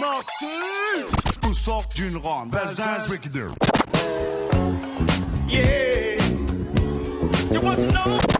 Merci sort d'une ronde. Yeah. You want to know?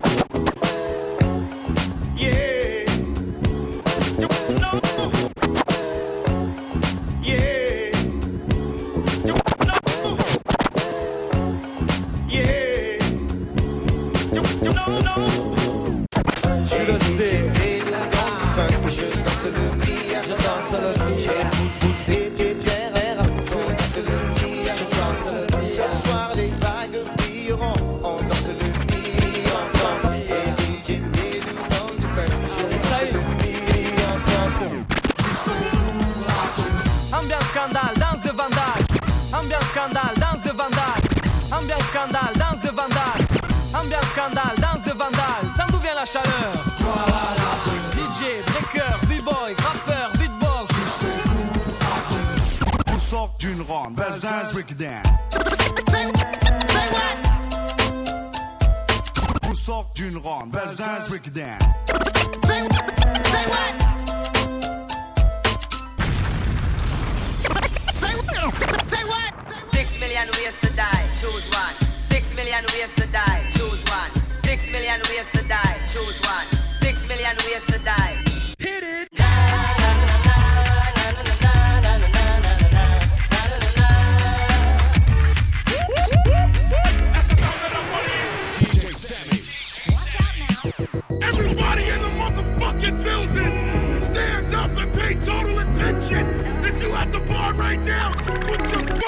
building, stand up and pay total attention. If you at the bar right now, put your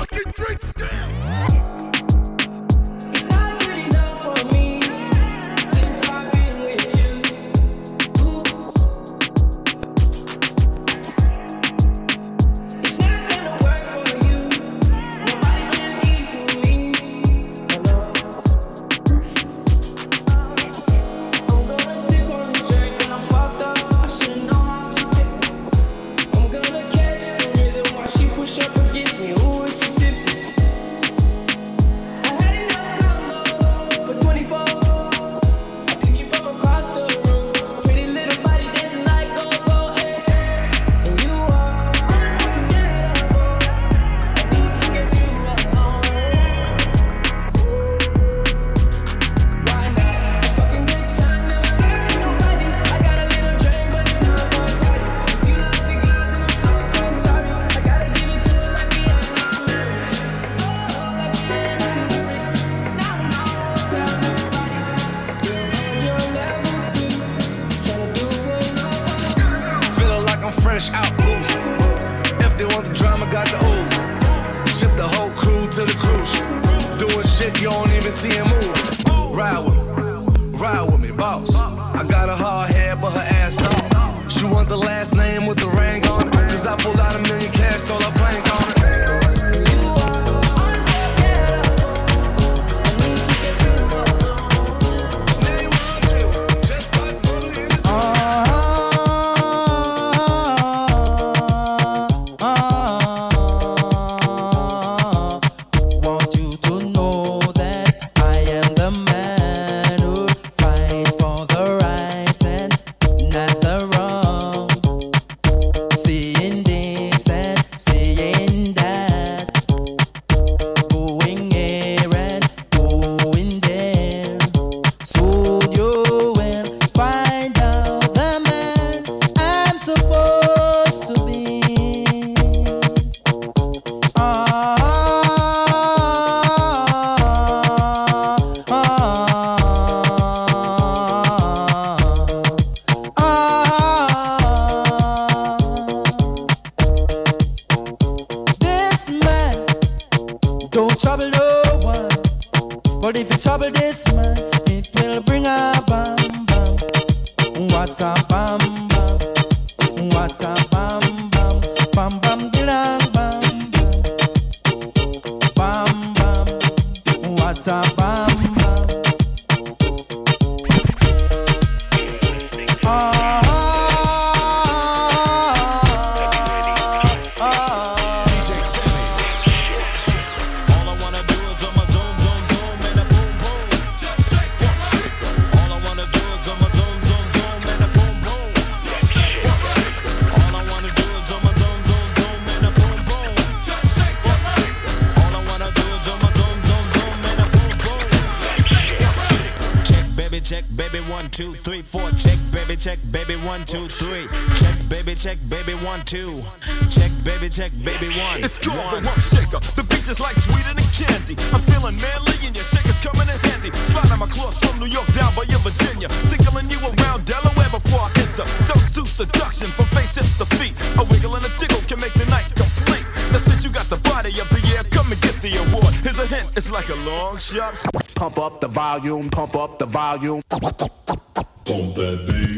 two. Check baby, check baby one. It's called one. the one shaker. The beach is like sweeter than candy. I'm feeling manly and your shaker's coming in handy. Sliding my clothes from New York down by your Virginia. Tickling you around Delaware before I enter. Don't do seduction from face hips to feet. A wiggle and a tickle can make the night complete. Now since you got the body up the year, come and get the award. Here's a hint, it's like a long shot. Pump up the volume, pump up the volume. Pump that beat.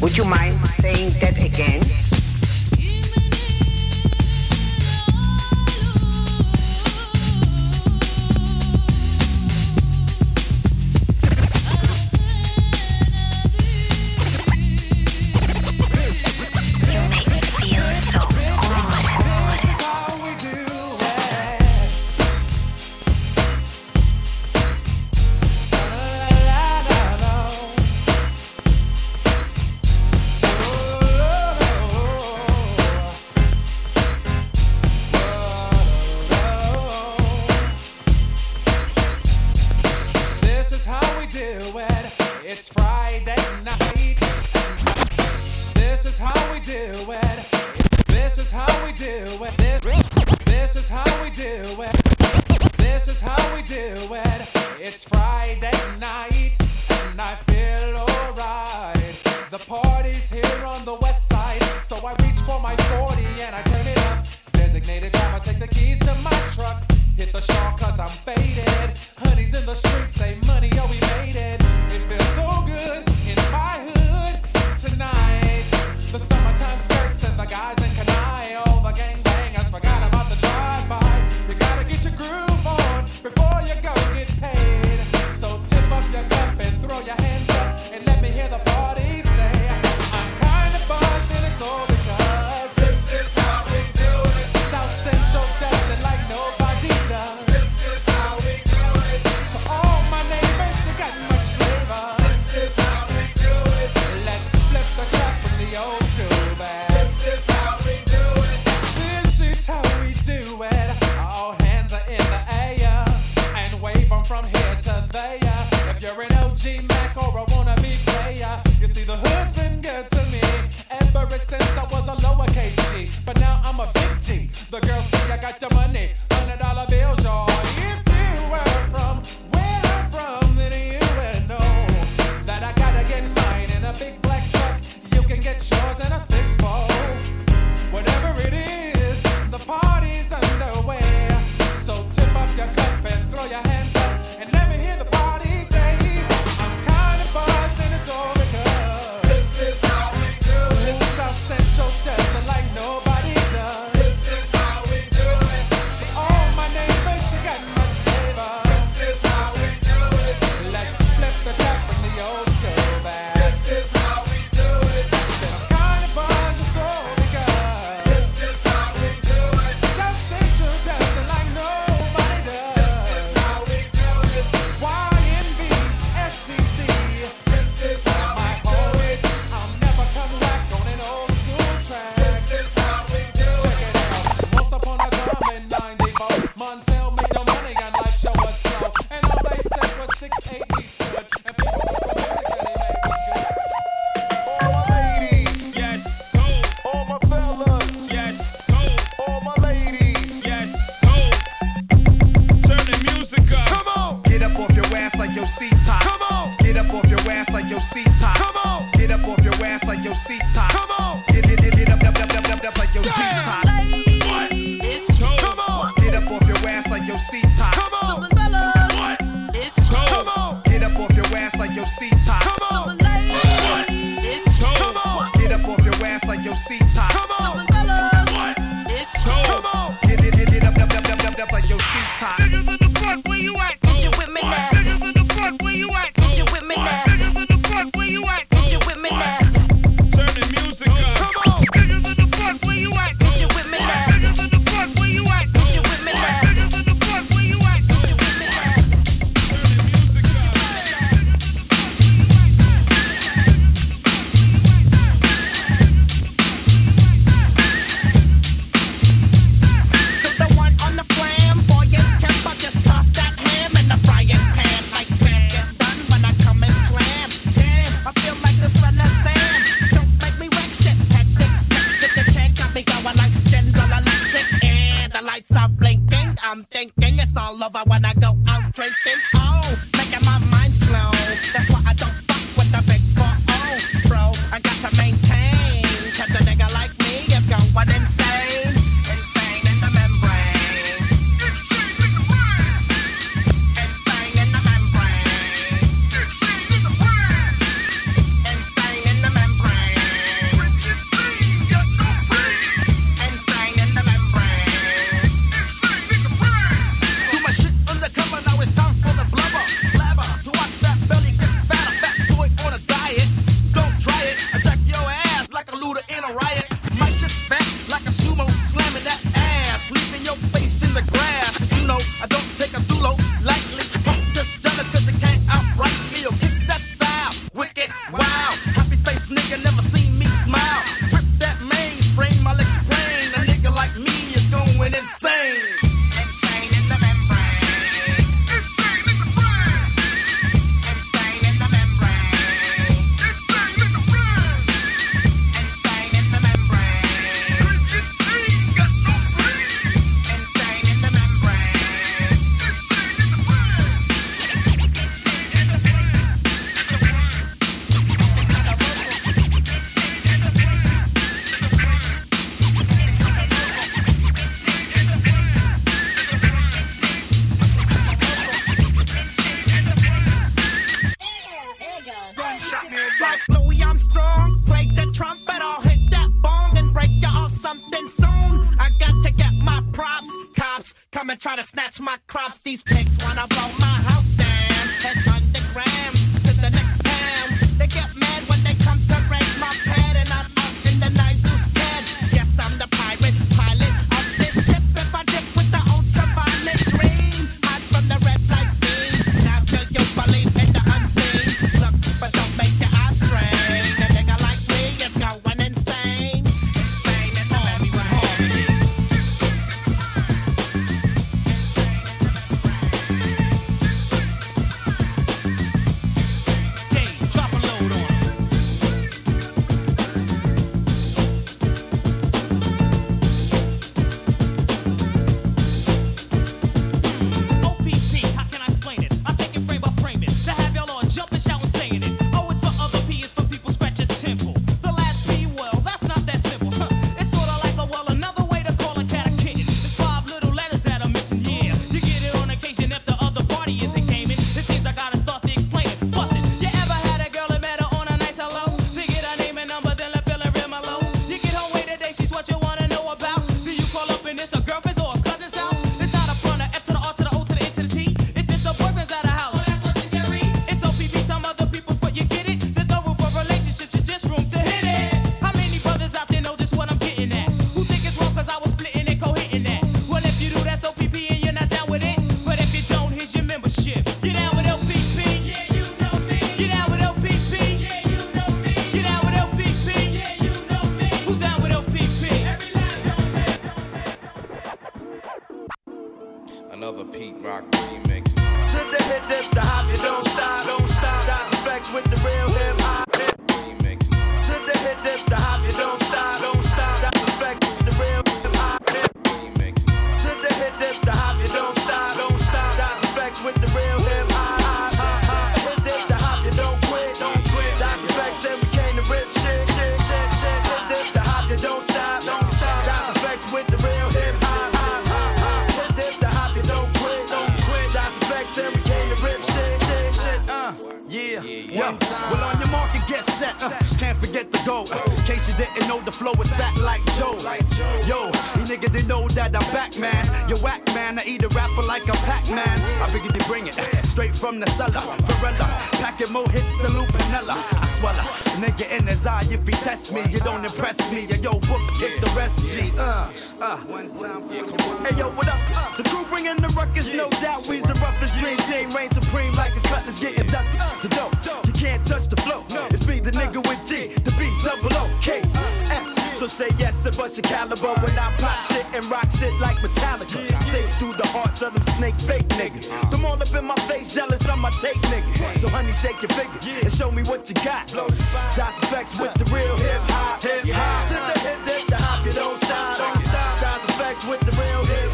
Would you mind saying that again? The keys to my truck. Hit the shawl cause I'm faded. Honey's in the street. lights are blinking. I'm thinking it's all over when I go out drinking. Oh, making my mind slow. That's why I don't fuck with the big four. Oh, bro, I got to maintain. Come and try to snatch my crops. These pigs wanna blow my house down. Head underground. Pete Rock remix. To the hip, dip, the hop, you don't stop, don't stop. Dice effects with the real hip hop. Remix. To the hip, dip, the hop, you don't stop, don't jet set. Uh, can't forget to go. In case you didn't know, the flow is fat like Joe. Yo, you nigga didn't know that I'm back, man. You whack, man. I eat a rapper like a Pac-Man. I figured you bring it straight from the cellar. Ferella, packing more hits than Lou Piniella. I swallow, nigga in his eye. If he test me, you don't impress me. Yo, books kick the rest. G. Uh, uh. Time for Hey yo, what up? Uh, the crew bringing the ruckus, no doubt. We's the roughest dream team, reign supreme like a cutlass getting ducked. Uh, the dope, you can't touch the flow. It's me, the nigga uh. with G, the B double So say yes to bust your caliber when I pop shit and rock shit like Metallica. Stays through the hearts of them snake fake niggas. Them all up in my face, jealous on my tape niggas. So honey, shake your fingers and show me what you got. Dots effects with the real hip hop, hip hop. To the hip, hip, the hop, you don't stop, don't stop. Effects with the real hip.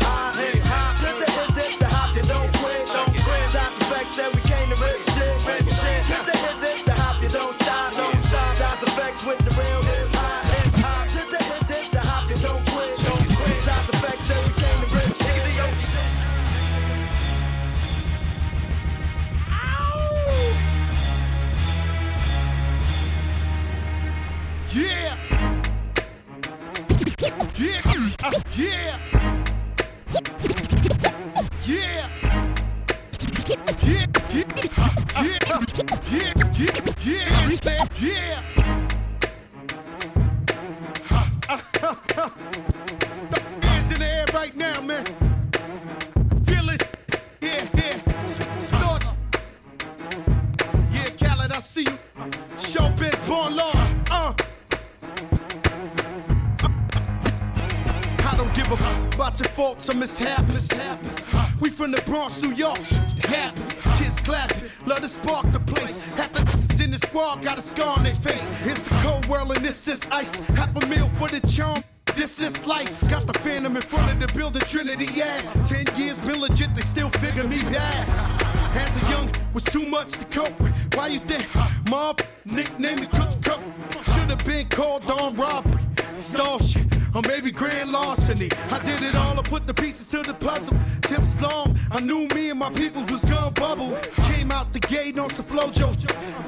People was gonna bubble. Came out the gate on some flojo.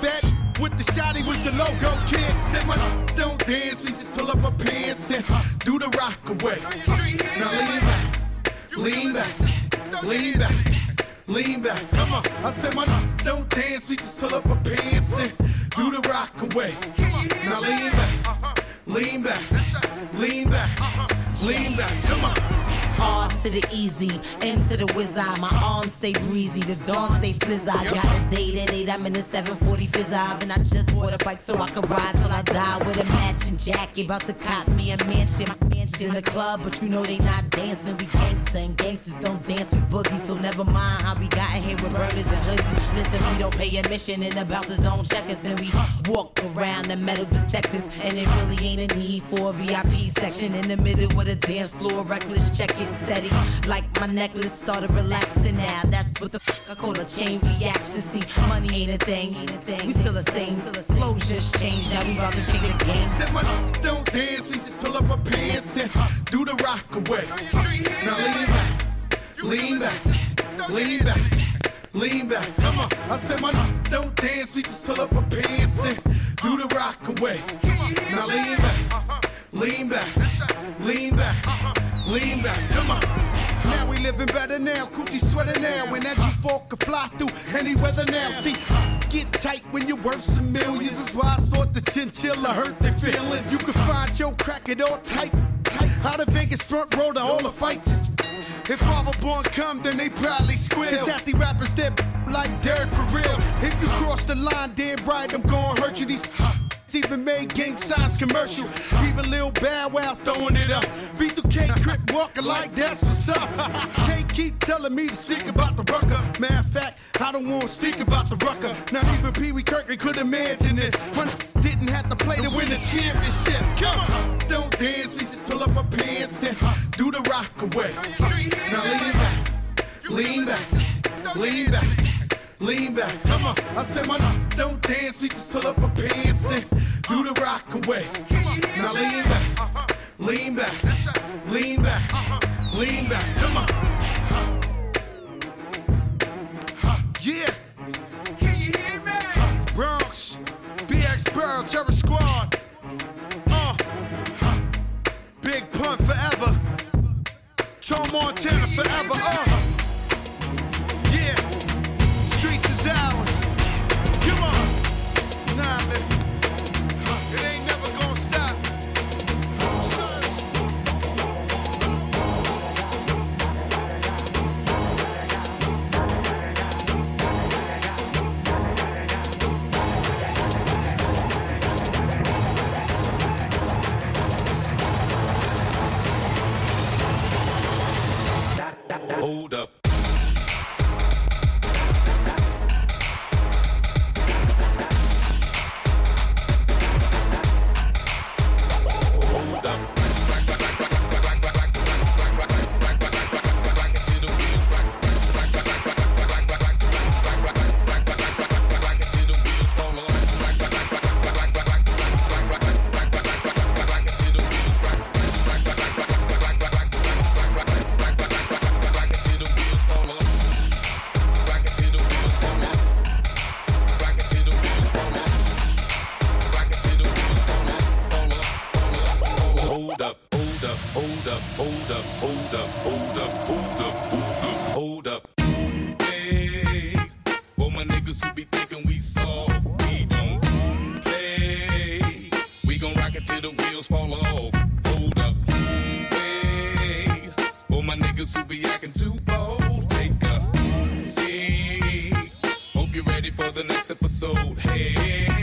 Fat with the shotty was the logo kid. Said my don't dance, we just pull up our pants and do the rock away. Fizz. I got a date at 8, I'm in the 740 fizz and I just bought a bike so I can ride till I die with a matching jacket. About to cop me a mansion, my mansion in the club, but you know they not dancing. We gangsta and gangsters don't dance with boogies, so never mind how we got here with burners and hoodies. Listen, we don't pay admission and the bouncers don't check us, and we walk around the metal detectors, and it really ain't a need for a VIP section in the middle with a dance floor. Reckless, check it, steady. Like my necklace started relaxing now. That's what the fuck I call a chain reaction. See, money ain't a thing, ain't a thing. We still the same. Flows just changed. Now we about to change the game. Said my don't dance, we just pull up our pants and do the rock away. Now lean back, lean back, lean back, lean back. Come on, I said my don't dance, we just pull up our pants and do the rock away. Now lean back, lean back, lean back, lean back. Come on. Living better now, Coogi sweater now. When that G4 can fly through any weather now. See, get tight when you're worth some millions. That's why I thought the chinchilla hurt their feelings. You can find your crack it all tight. Tight. Out of Vegas front row to all the fights. If Father Born come, then they probably squeal. Cause half the rappers that like Derek for real. If you cross the line, damn right, I'm gonna hurt you. These even made gang signs commercial. Even Lil Bow Wow throwing it up. B2K Crip walking like that's what's up. Can't keep telling me to speak about the rucker. Matter of fact, I don't want to speak about the rucker. Not even Pee Wee Kirkland could imagine this. When didn't have to play to win the championship. Come on, don't dance, we just pull up our pants and do the rock away. Now lean back, lean back, lean back. Lean back, come on. I said my don't dance, we just pull up our pants and rock away. Now lean back, lean back, lean back, lean back, come on. Yeah. Can you hear me? Bronx, BX Burl, Terror Squad. Uh. Big Pun forever. Tom Montana forever. Uh. till the wheels fall off. Hold up. Hey, for my niggas who be acting too bold, take a seat. Hope you're ready for the next episode. Hey.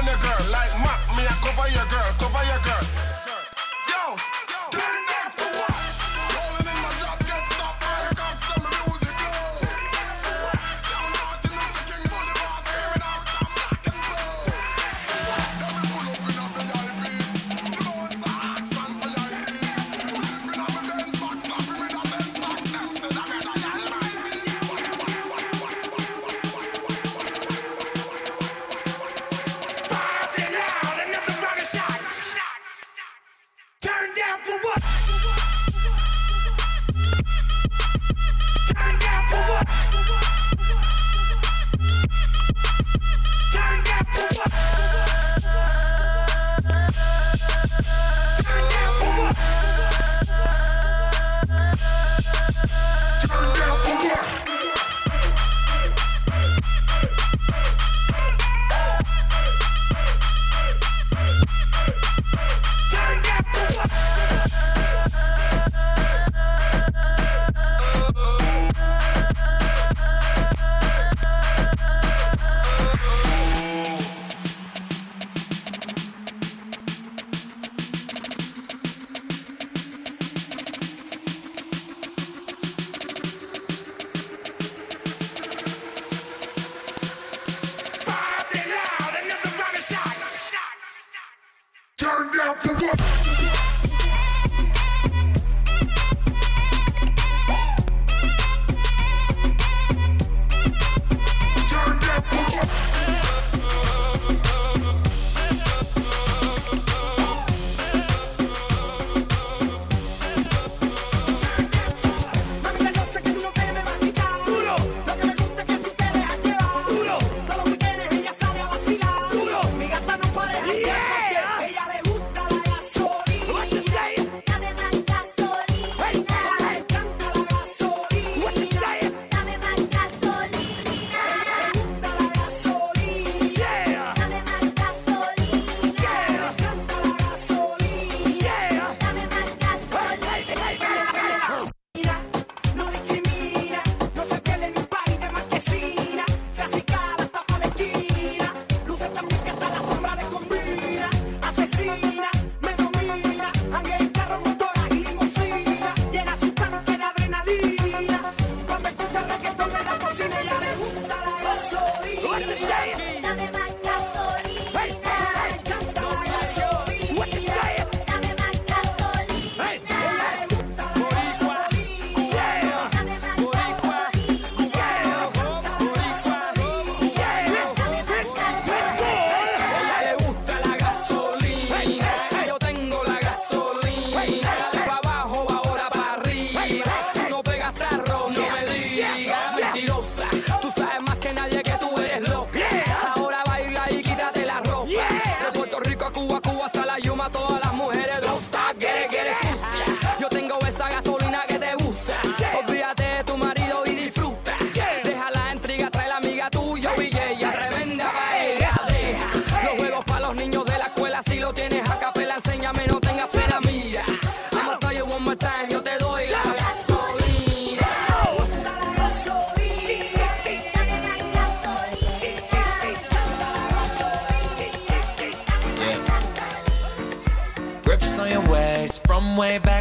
on your girl. Like Mac, me, I cover your girl, cover your girl.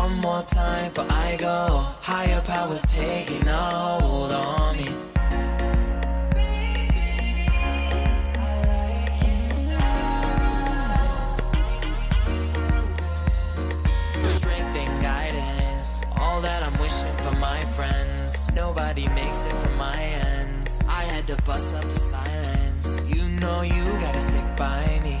One more time, but I go. Higher powers taking a hold on me. Strength and guidance, all that I'm wishing for my friends. Nobody makes it from my ends. I had to bust up the silence. You know you gotta stick by me.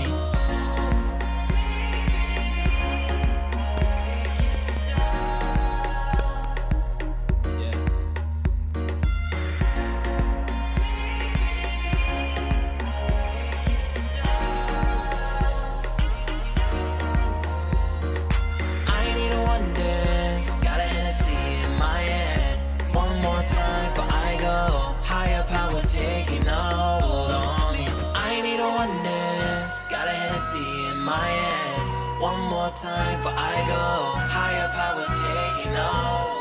More time, but I go. Higher powers taking a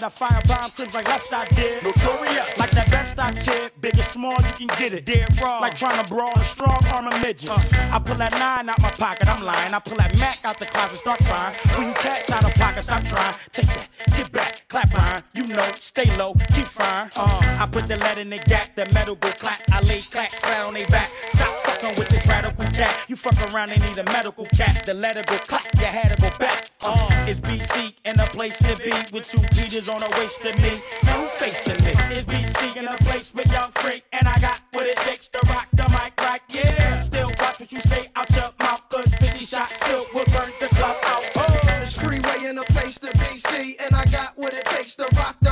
night I firebomb clips like left I did. Notorious. Like that best I kid. Big or small, you can get it. Dead raw. Like trying to brawl a strong arm a midget. Uh, I pull that nine out my pocket, I'm lying. I pull that Mac out the closet, start trying. When you cats out of pocket, stop trying. Take that, get back, clap behind. You know, stay low, keep fine. Uh, I put the lead in the gap, the metal go clap. I lay clack, flat on they back around, they need a medical cap. The letter go clap, your head to go back. Uh, it's BC and a place to be with two beaters on the waist of me. No facing me. It's BC and a place where y'all free, and I got what it takes to rock the mic right. Yeah, still watch what you say out your mouth, cause 50 shots still will burn the club out. Oh. It's freeway and a place to BC, and I got what it takes to rock the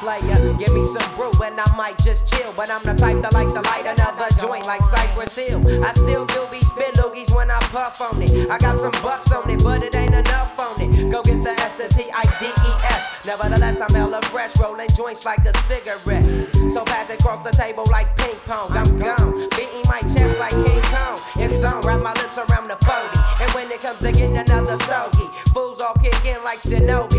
Player, give me some brew and I might just chill. But I'm the type that like to light another joint like Cypress Hill. I still do be spit loogies when I puff on it. I got some bucks on it, but it ain't enough on it. Go get the S, the T, I, D, E, S. Nevertheless, I'm hella fresh, rolling joints like a cigarette. So pass it across the table like ping pong. I'm gone, beating my chest like King Kong. It's on, wrap my lips around the 40. And when it comes to getting another stogie, fools all kick in like Shinobi.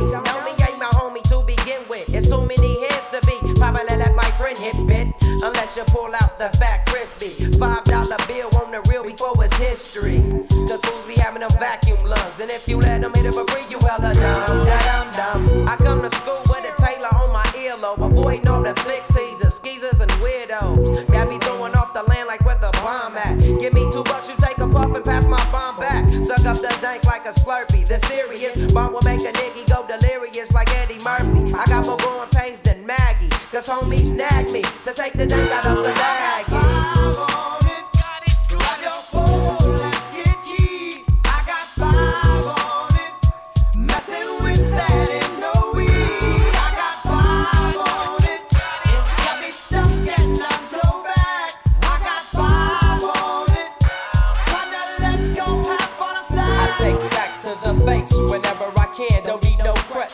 History. Cause fools be having them vacuum lungs. And if you let them hit it for free, you hella dumb. Da dum dum. I come to school with a Taylor on my earlobe. Avoiding all the flick teasers, skeezers, and weirdos. Got me throwing off the land like where the bomb at. Give me two bucks, you take a puff and pass my bomb back. Suck up the dank like a slurpee. The serious bomb will make a nigga go delirious like Eddie Murphy. I got more growing pains than Maggie. Cause homies snag me to take the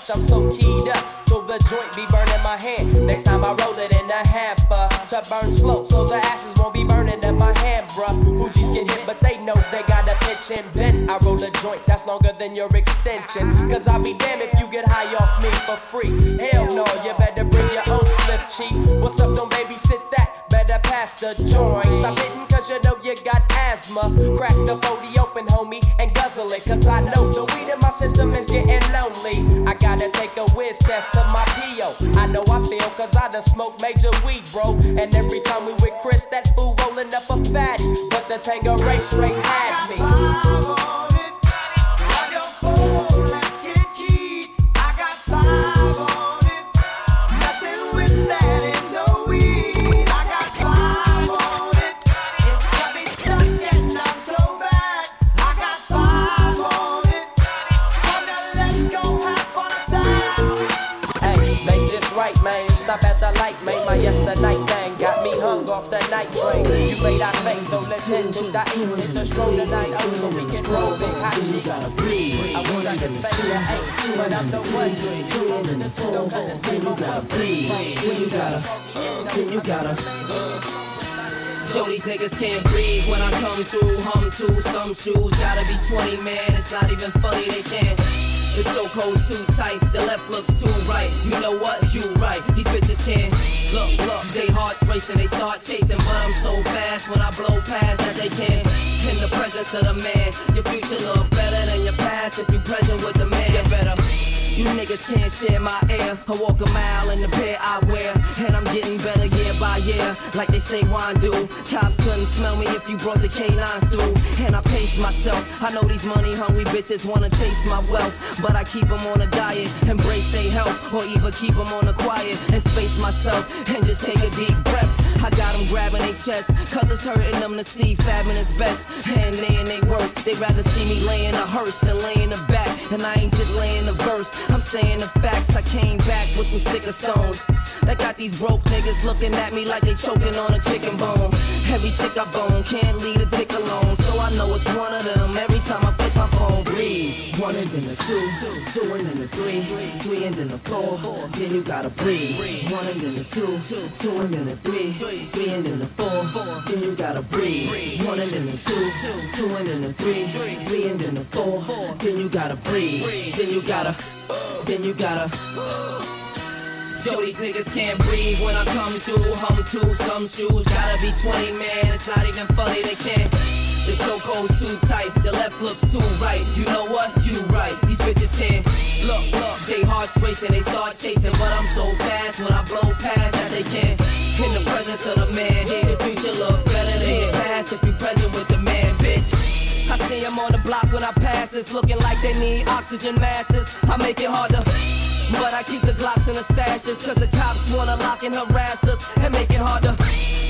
no crutch, I'm so keyed up. Till the joint be burning my hand. Next time I roll it in a hamper to burn slow, so the ashes won't be burning in my hand, bruh. Hoogies get hit, but they know they got a pitch and bend. I roll a joint that's longer than your extension. Cause I'll be damned if you get high off me for free. Hell no, you better bring your own slip cheek. What's up, don't babysit that? Better pass the joint. Stop hitting cause you know you got asthma. Crack the 40 lonely. I gotta take a whiz test to my PO. I know I feel cause I done smoked major weed, bro. And every time we with Chris, that fool rolling up a fatty. But the Tanqueray straight had me. So let's head to the east. Hit the stroll tonight, oh, so we can roll big hot sheets. I wish I could fade your eight, but I'm the one just in the two. Don't cut the same on my breathe. Then you gotta, then you gotta. Show these niggas can't breathe when I come through. Hum to some shoes, gotta be 20, man. It's not even funny, they can't. The chokehold's too tight, the left looks too right. You know what? You right. These bitches can't. Look, look, they hearts racing, they start chasing, but I'm so fast when I blow past that they can't. In the presence of the man, your future look better than your past if you present with the man. You better. You niggas can't share my air. I walk a mile in the pair I wear, and I'm getting better year by year, like they say wine do. Cops couldn't smell me if you brought the canines through, and I pace myself. I know these money hungry bitches wanna taste my wealth, but I keep them on a diet, embrace their health, or even keep them on the quiet and space myself and just take a deep breath. I got them grabbing their chest, cause it's hurting them to see fabbing is best. And they and they worst, they rather see me laying a hearse than laying a back. And I ain't just laying a verse, I'm saying the facts. I came back with some sicker stones. That got these broke niggas looking at me like they choking on a chicken bone. Every chick I bone can't leave a dick alone. So I know it's one of them every time I my phone. Breathe. One and then the two, two and then the three, three and then the four. Then you gotta breathe. One and then the two, two and then the three, three and then the four. Then you gotta breathe. One and then the two, two and then the three, three and then the four. Then you gotta breathe. Then you gotta, then you gotta. Show these niggas can't breathe when I come through. Hum to some shoes, gotta be 20, man. It's not even funny, they can't. The chokehold's too tight, the left looks too right. You know what? You right. These bitches can't. Look, look, they hearts racing, they start chasing, but I'm so fast when I blow past that they can't. In the presence of the man, the future look better than the past if you present with the man, bitch. I see them on the block when I pass, it's looking like they need oxygen masses. I make it harder. But I keep the Glocks in the stashes Cause the cops wanna lock and harass us And make it harder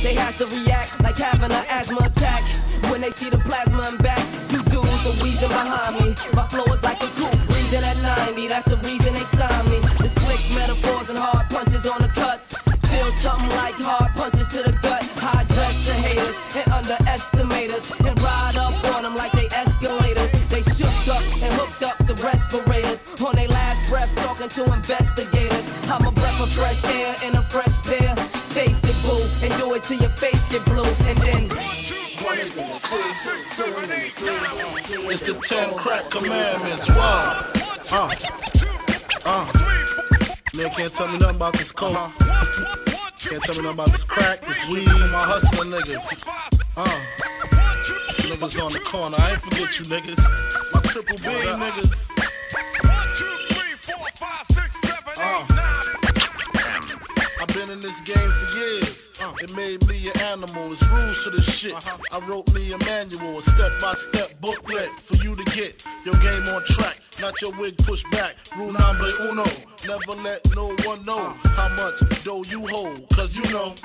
They has to react like having an asthma attack When they see the plasma and back You do the wheezing behind me. My flow is like a coupe, breathing at 90. That's the reason they signed me. The slick metaphors and hard punches on the cuts. Feel something like hard punches to the gut. High dress the haters and underestimate us. And ride up on them like they escalators. They shook up and hooked up the respirators. On their last breath, talking to investigators. I'm a breath of fresh air in and do it till your face get blue. And then. It's the ten crack commandments. Wow. Uh. Uh. Man can't tell me nothing about this coke. Can't tell me nothing about this crack, this weed, my hustling niggas. Uh. Niggas on the corner. I ain't forget you niggas. My triple B niggas. I've been in this game for years. Uh, it made me an animal. It's rules to the shit. I wrote me a manual, a step by step booklet for you to get your game on track. Not your wig pushed back. Rule number uno. Never let no one know how much dough you hold. Cause you know.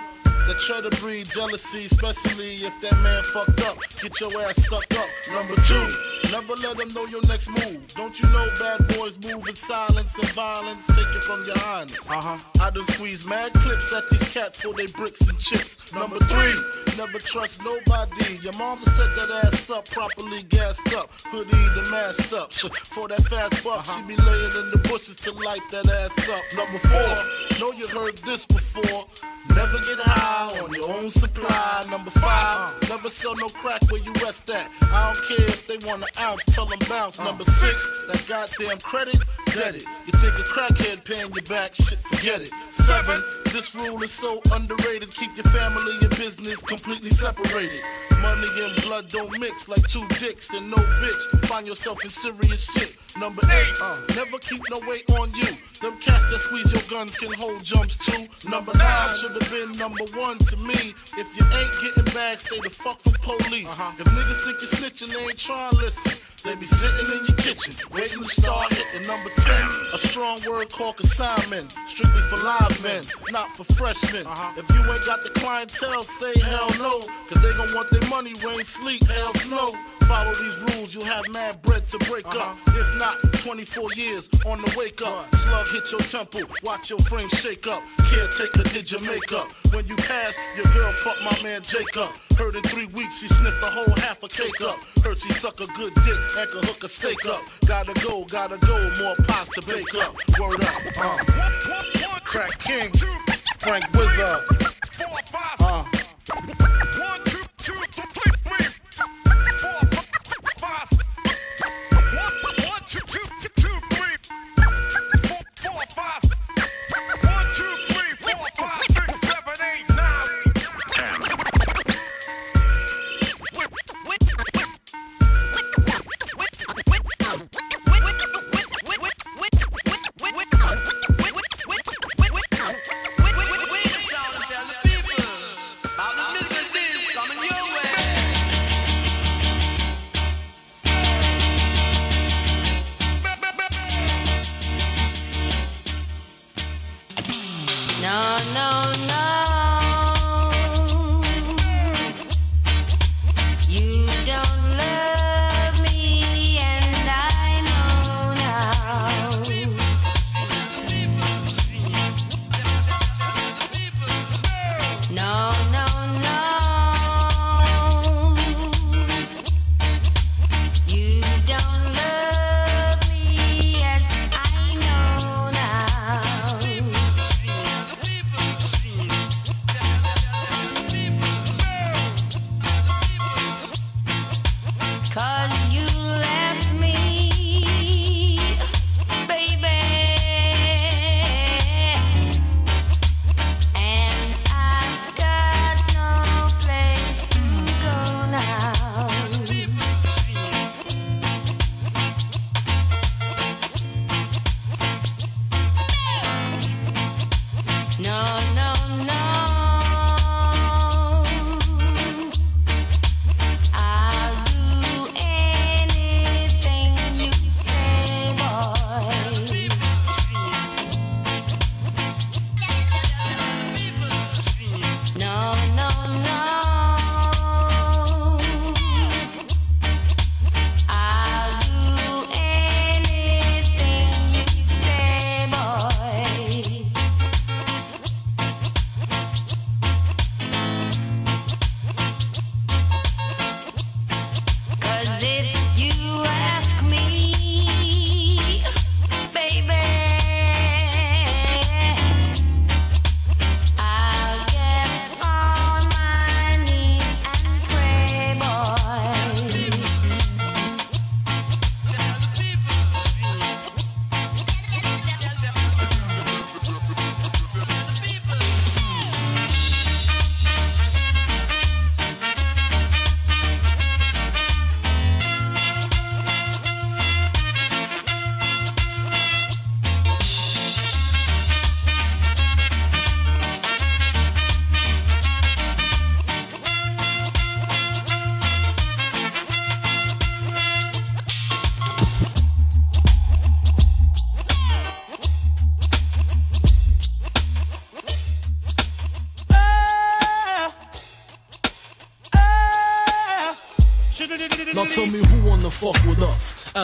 That try to breed jealousy, especially if that man fucked up. Get your ass stuck up. Number two, never let them know your next move. Don't you know bad boys move in silence and violence? Take it from your highness. Uh huh. I done squeeze mad clips at these cats for they bricks and chips. Number three, never trust nobody. Your mama set that ass up properly gassed up. Hoodie the masked up. For that fast buck, she be laying in the bushes to light that ass up. Number four, know you heard this before. Never get high on your own supply. Number five, never sell no crack where you rest at. I don't care if they want an ounce, tell them bounce. Number six, that goddamn credit, get it. You think a crackhead paying you back, shit, forget it. Seven, this rule is so underrated. Keep your family and business completely separated. Money and blood don't mix like two dicks and no bitch. Find yourself in serious shit. Number eight, uh, never keep no weight on you. Them cats that squeeze your guns can hold jumps too. Number nine should have been number one to me. If you ain't getting back, stay the fuck from police. Uh-huh. If niggas think you're snitching, they ain't trying to listen. They be sitting in your kitchen, waiting to start hitting number 10. A strong word called consignment, strictly for live men, not for freshmen. Uh-huh. If you ain't got the clientele, say hell no. Cause they gon' want their money, rain, sleet, hell, snow. Follow these rules, you'll have mad bread to break up. If not, 24 years on the wake up. Slug hit your temple, watch your frame shake up. Caretaker did your makeup. When you pass, your girl fucked my man Jacob. Heard in three weeks she sniffed a whole half a cake up. Heard she suck a good dick and could hook a steak up. Gotta go, gotta go, more pots to bake up. Word up, uh. Crack King, Frank Wizard. Uh. me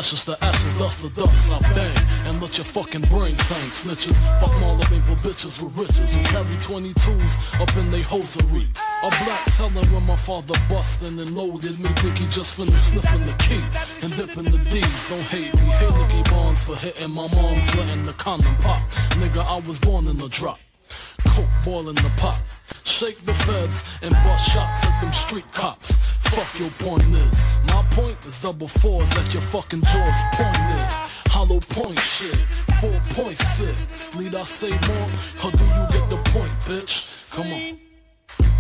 Ashes to ashes, dust to dust. I bang and let your fucking brains hang. Snitches, fuck all up for bitches with riches who carry 22s up in they hosiery. A black teller when my father bustin' and loaded me. Think he just finished sniffing the key and dipping the D's. Don't hate me, hate Nicky Barnes for hitting my mom's letting the condom pop. Nigga, I was born in the drop. Coke boil in the pot. Shake the feds and bust shots at them street cops. Fuck your point is. Point is double fours at your fucking jaws pointed. Hollow point shit. 4.6. Need I say more? Or do you get the point, bitch? Come on.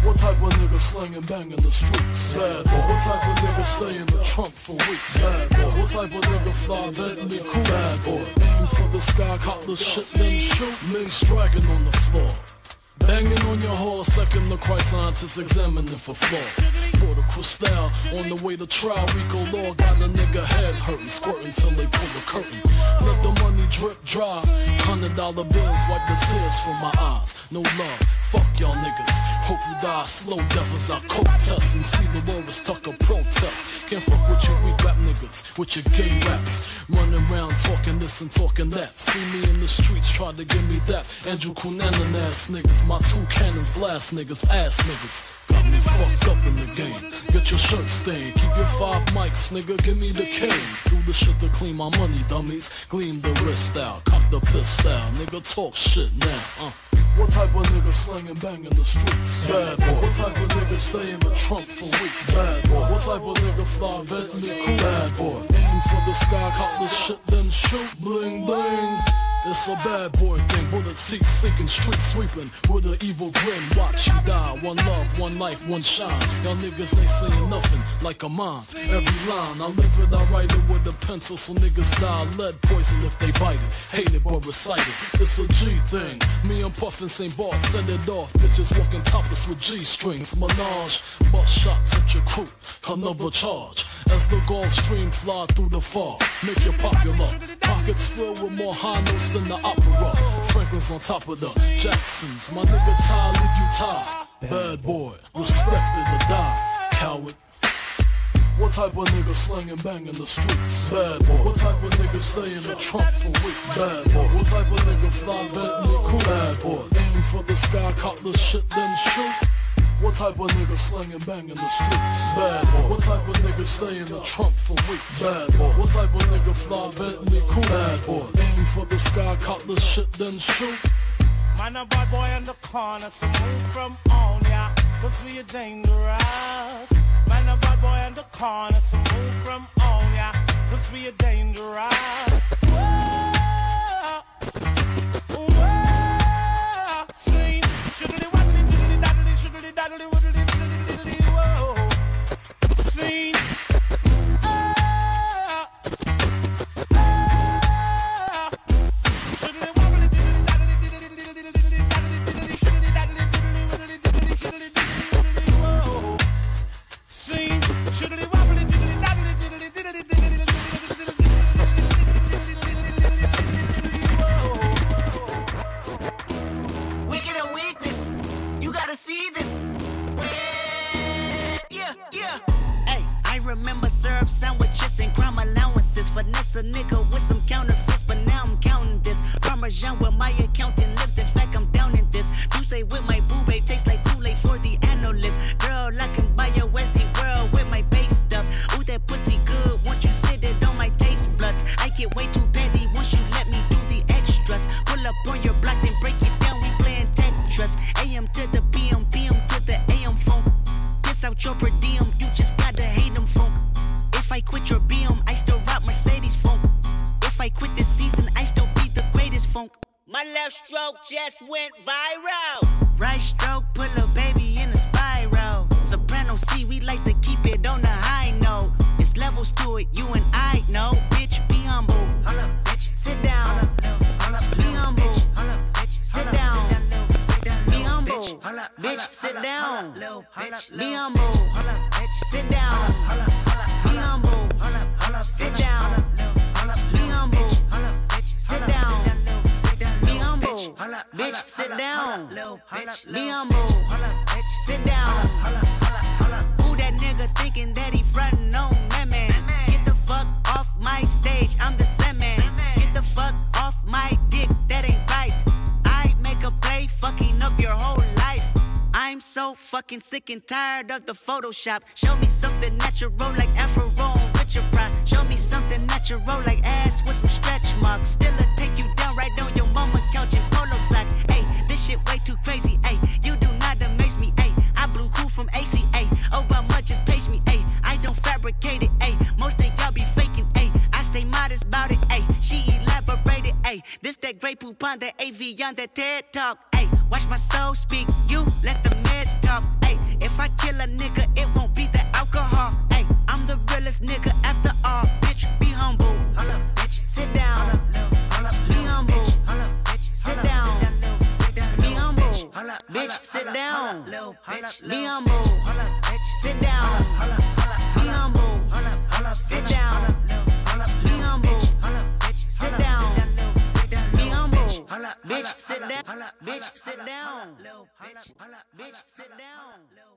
What type of nigga slinging bang in the streets? Bad boy. What type of nigga stay in the trunk for weeks? Bad boy. What type of nigga fly Bentley cool? Bad boy. Aim for the sky, cop the shit, then shoot. Men striking on the floor. Banging on your horse, second the Christ scientists examining for flaws. Pour the crystal on the way to trial. RICO Law got a nigga head hurting, squirting till they pull the curtain. Let the money drip dry. Hundred dollar bills wipe the tears from my eyes. No love, fuck y'all niggas. Hope you die slow I coke test and see the Loris Tucker protest. Can't fuck with you weak rap niggas, with your gay raps. Running around talking this and talking that. See me in the streets, try to give me that. Andrew Cunanan ass niggas, my two cannons blast niggas, ass niggas. Got me fucked up in the game. Get your shirt stained. Keep your five mics, nigga. Give me the cane. Do the shit to clean my money, dummies. Gleam the wrist out. Cock the pistol. Nigga, talk shit now. Uh. What type of nigga slinging bang in the streets? Bad boy. What type of nigga stay in the trunk for weeks? Bad boy. What type of nigga fly Bentley cool? Bad boy. Aim for the sky, cop the shit, then shoot. Bling bling. It's a bad boy thing, bullet seats sinking, street sweeping with an evil grin. Watch you die, one love, one life, one shine. Y'all niggas ain't saying nothing like a mine. Every line, I live it, I write it with a pencil, so niggas die lead poison if they bite it. Hate it but recite it. It's a G thing. Me and Puffin St. Bart send it off. Bitches walking topless with G strings. Menage, bust shots at your crew. Another charge. As the Gulf Stream fly through the fog, make you popular. Pockets filled with more high notes than the opera. Franklin's on top of the Jacksons. My nigga Ty, leave you. Bad boy, respected to die. Coward. What type of nigga slinging bang in the streets? Bad boy. What type of nigga stay in the trunk for weeks? Bad boy. What type of nigga fly Bentley cool? Bad boy. Aim for the sky, cop the shit, then shoot. What type of nigga slinging bang in the streets? Bad boy. What type of nigga stay in the trunk for weeks? Bad boy. What type of nigga fly Bentley cool? Bad boy. Aim for the sky, cop the shit, then shoot. Man, a bad boy in the corner, so move from on ya, cause we are dangerous. Man, a bad boy in the corner, so move from on ya, cause we are dangerous. Just went sit down. Be humble, sit down. Who that nigga thinking that he frontin' on that man? Get the fuck off my stage, I'm the semen. Get the fuck off my dick, that ain't right. I make a play, fucking up your whole life. I'm so fucking sick and tired of the Photoshop. Show me something natural like Afro with your pride. Show me something natural like ass with some stretch marks. Still a take you down right on your mama couch in polo sock. Shit way too crazy. Hey, you do not amaze me. Hey, I blew cool from ACA. Obama just page me. Hey, I don't fabricate it. Hey, most of y'all be faking. Hey, I stay modest about it. Hey, she elaborated. Hey, this that Grey Poupon that Evian on that TED talk. Hey, watch my soul speak. You let the meds talk. Hey, if I kill a nigga, it won't be the alcohol. Hey, I'm the realest nigga after all. Bitch, be humble. Hold up, bitch. Sit down. Be humble. Sit down. Bitch, sit down. Be humble. Sit down. Be humble. Sit down. Be humble. Sit down. Be humble. Bitch, sit down. Bitch, sit down. Bitch, sit down.